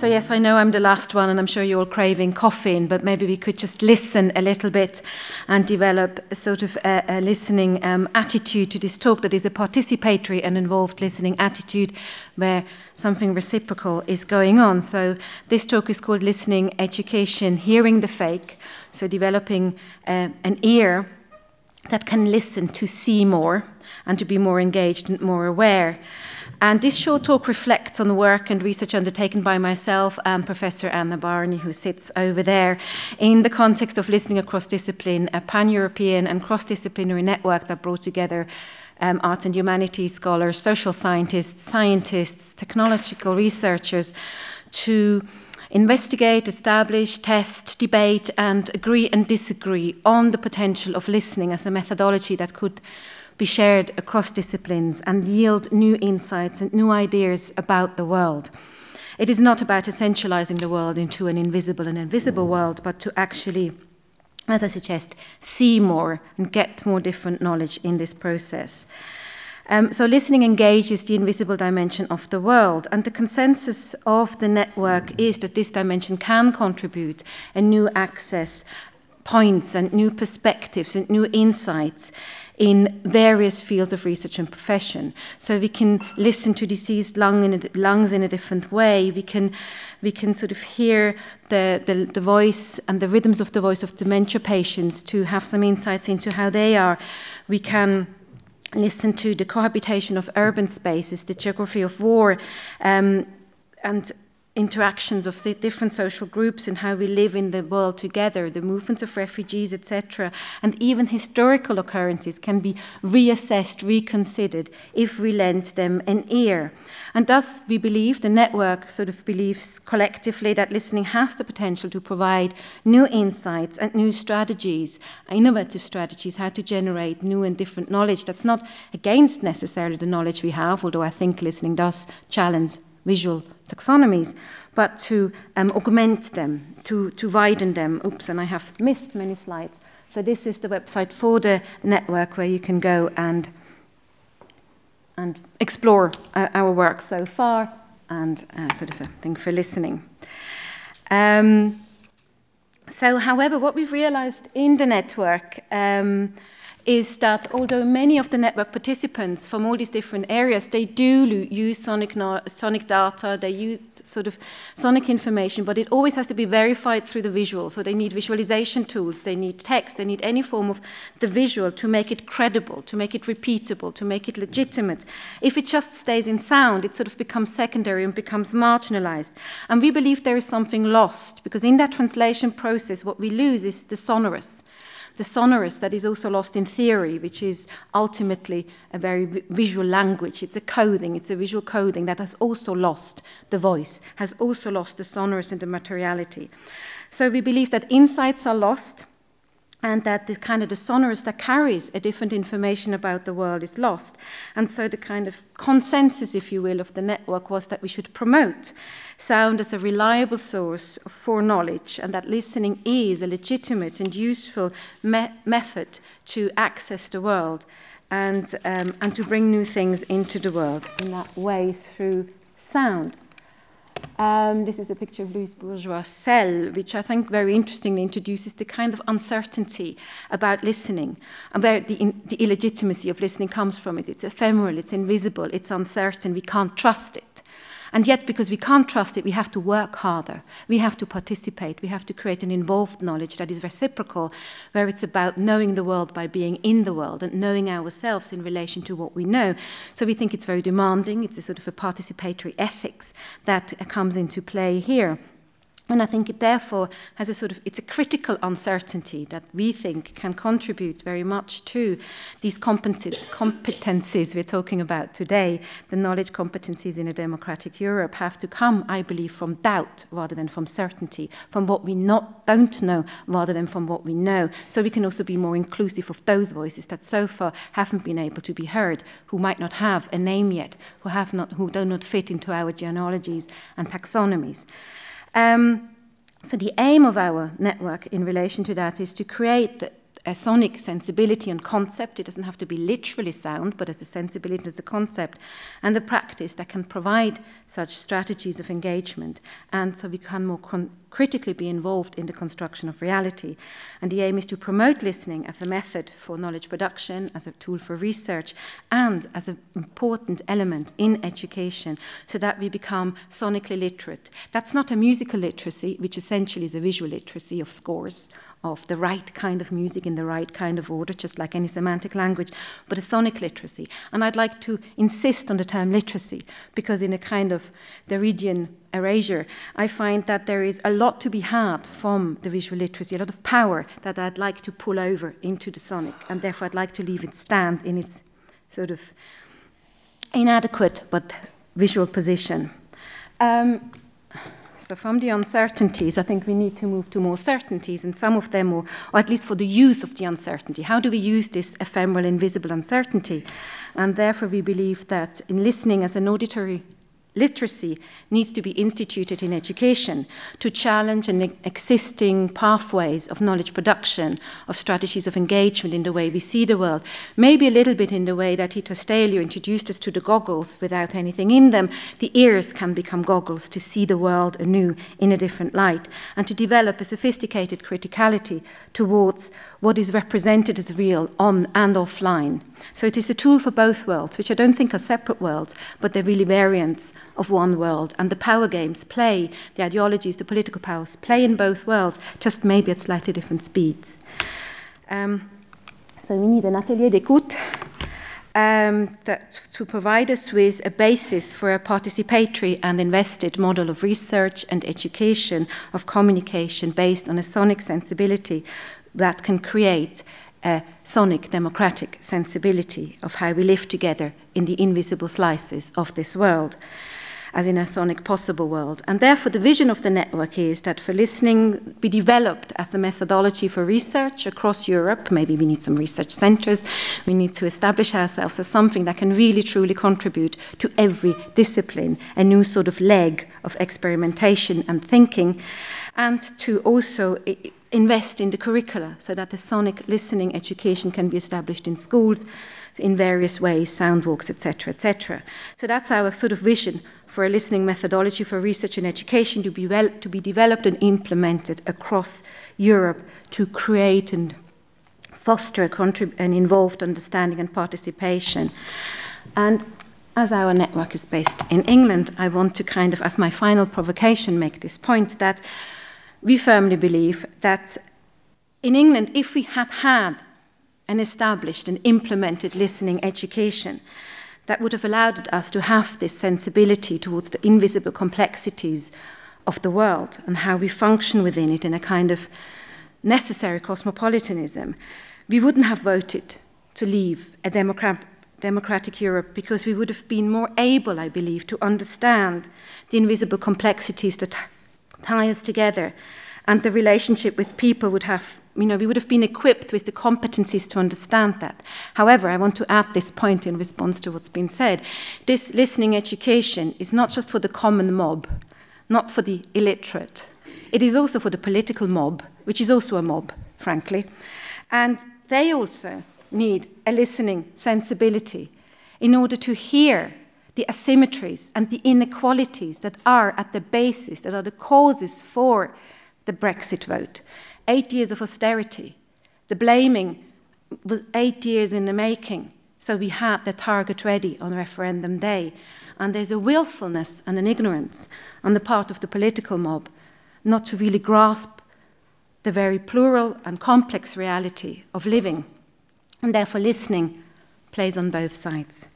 So, yes, I know I'm the last one, and I'm sure you're all craving caffeine, but maybe we could just listen a little bit and develop a sort of a, a listening um, attitude to this talk that is a participatory and involved listening attitude where something reciprocal is going on. So, this talk is called Listening Education Hearing the Fake. So, developing uh, an ear that can listen to see more and to be more engaged and more aware. And this short talk reflects on the work and research undertaken by myself and Professor Anna Barney, who sits over there, in the context of listening across discipline, a pan European and cross disciplinary network that brought together um, arts and humanities scholars, social scientists, scientists, technological researchers to investigate, establish, test, debate, and agree and disagree on the potential of listening as a methodology that could be shared across disciplines and yield new insights and new ideas about the world. It is not about essentializing the world into an invisible and invisible world, but to actually, as I suggest, see more and get more different knowledge in this process. Um, so, listening engages the invisible dimension of the world, and the consensus of the network is that this dimension can contribute a new access points and new perspectives and new insights in various fields of research and profession. So we can listen to diseased lung in a, lungs in a different way. We can, we can sort of hear the, the, the voice and the rhythms of the voice of dementia patients to have some insights into how they are. We can listen to the cohabitation of urban spaces, the geography of war, um, and interactions of different social groups and how we live in the world together, the movements of refugees, etc., and even historical occurrences can be reassessed, reconsidered if we lend them an ear. And thus, we believe, the network sort of believes collectively that listening has the potential to provide new insights and new strategies, innovative strategies, how to generate new and different knowledge that's not against necessarily the knowledge we have, although I think listening does challenge visual taxonomies, but to um, augment them, to, to widen them. Oops, and I have missed many slides. So this is the website for the network where you can go and, and explore uh, our work so far and uh, sort of a thing for listening. Um, so, however, what we've realized in the network um, is that although many of the network participants from all these different areas, they do use sonic, sonic data, they use sort of sonic information, but it always has to be verified through the visual. So they need visualization tools, they need text, they need any form of the visual to make it credible, to make it repeatable, to make it legitimate. If it just stays in sound, it sort of becomes secondary and becomes marginalized. And we believe there is something lost, because in that translation process, what we lose is the sonorous the sonorous that is also lost in theory, which is ultimately a very visual language. It's a coding, it's a visual coding that has also lost the voice, has also lost the sonorous and the materiality. So we believe that insights are lost and that this kind of the sonorous that carries a different information about the world is lost. And so the kind of consensus, if you will, of the network was that we should promote sound as a reliable source for knowledge and that listening is a legitimate and useful me method to access the world and, um, and to bring new things into the world in that way through sound. Um, this is a picture of Louise Bourgeois' cell, which I think very interestingly introduces the kind of uncertainty about listening, about the, in, the illegitimacy of listening comes from it. It's ephemeral, it's invisible, it's uncertain, we can't trust it. And yet, because we can't trust it, we have to work harder. We have to participate. We have to create an involved knowledge that is reciprocal, where it's about knowing the world by being in the world and knowing ourselves in relation to what we know. So we think it's very demanding. It's a sort of a participatory ethics that comes into play here. And I think it therefore has a sort of, it's a critical uncertainty that we think can contribute very much to these competencies we're talking about today. The knowledge competencies in a democratic Europe have to come, I believe, from doubt rather than from certainty, from what we not, don't know rather than from what we know. So we can also be more inclusive of those voices that so far haven't been able to be heard, who might not have a name yet, who, have not, who do not fit into our genealogies and taxonomies. Um, so the aim of our network in relation to that is to create the, a sonic sensibility and concept. It doesn't have to be literally sound, but as a sensibility, as a concept, and the practice that can provide such strategies of engagement, and so we can more critically be involved in the construction of reality. And the aim is to promote listening as a method for knowledge production, as a tool for research, and as an important element in education, so that we become sonically literate. That's not a musical literacy, which essentially is a visual literacy of scores of the right kind of music in the right kind of order, just like any semantic language, but a sonic literacy. And I'd like to insist on the term literacy, because in a kind of Derridian erasure, I find that there is a lot to be had from the visual literacy, a lot of power that I'd like to pull over into the sonic, and therefore I'd like to leave it stand in its sort of inadequate but visual position. Um, so, from the uncertainties, I think we need to move to more certainties, and some of them, or, or, at least for the use of the uncertainty. How do we use this ephemeral, invisible uncertainty? And therefore, we believe that in listening as an auditory literacy needs to be instituted in education to challenge existing pathways of knowledge production, of strategies of engagement in the way we see the world. Maybe a little bit in the way that Hito Steyerl introduced us to the goggles without anything in them. The ears can become goggles to see the world anew in a different light and to develop a sophisticated criticality towards what is represented as real on and offline. So it is a tool for both worlds, which I don't think are separate worlds, but they're really variants of one world. And the power games play, the ideologies, the political powers play in both worlds, just maybe at slightly different speeds. Um, so we need an atelier d'écoute um, that, to provide us with a basis for a participatory and invested model of research and education, of communication based on a sonic sensibility that can create a sonic democratic sensibility of how we live together in the invisible slices of this world, as in a sonic possible world. And therefore, the vision of the network is that for listening be developed as the methodology for research across Europe. Maybe we need some research centers. We need to establish ourselves as something that can really truly contribute to every discipline, a new sort of leg of experimentation and thinking, and to also invest in the curricula so that the sonic listening education can be established in schools in various ways, sound walks, etc., etc. So that's our sort of vision for a listening methodology for research and education to be, well, to be developed and implemented across Europe to create and foster an involved understanding and participation. And as our network is based in England, I want to kind of, as my final provocation, make this point that we firmly believe that in England, if we had had an established and implemented listening education, that would have allowed us to have this sensibility towards the invisible complexities of the world and how we function within it in a kind of necessary cosmopolitanism, we wouldn't have voted to leave a democrat- democratic Europe because we would have been more able, I believe, to understand the invisible complexities that tie us together. And the relationship with people would have, you know, we would have been equipped with the competencies to understand that. However, I want to add this point in response to what's been said. This listening education is not just for the common mob, not for the illiterate. It is also for the political mob, which is also a mob, frankly. And they also need a listening sensibility in order to hear the asymmetries and the inequalities that are at the basis, that are the causes for the Brexit vote. Eight years of austerity. The blaming was eight years in the making. So we had the target ready on referendum day. And there's a willfulness and an ignorance on the part of the political mob not to really grasp the very plural and complex reality of living. And therefore, listening plays on both sides.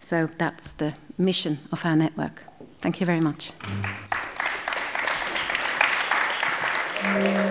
So that's the mission of our network. Thank you very much. Mm.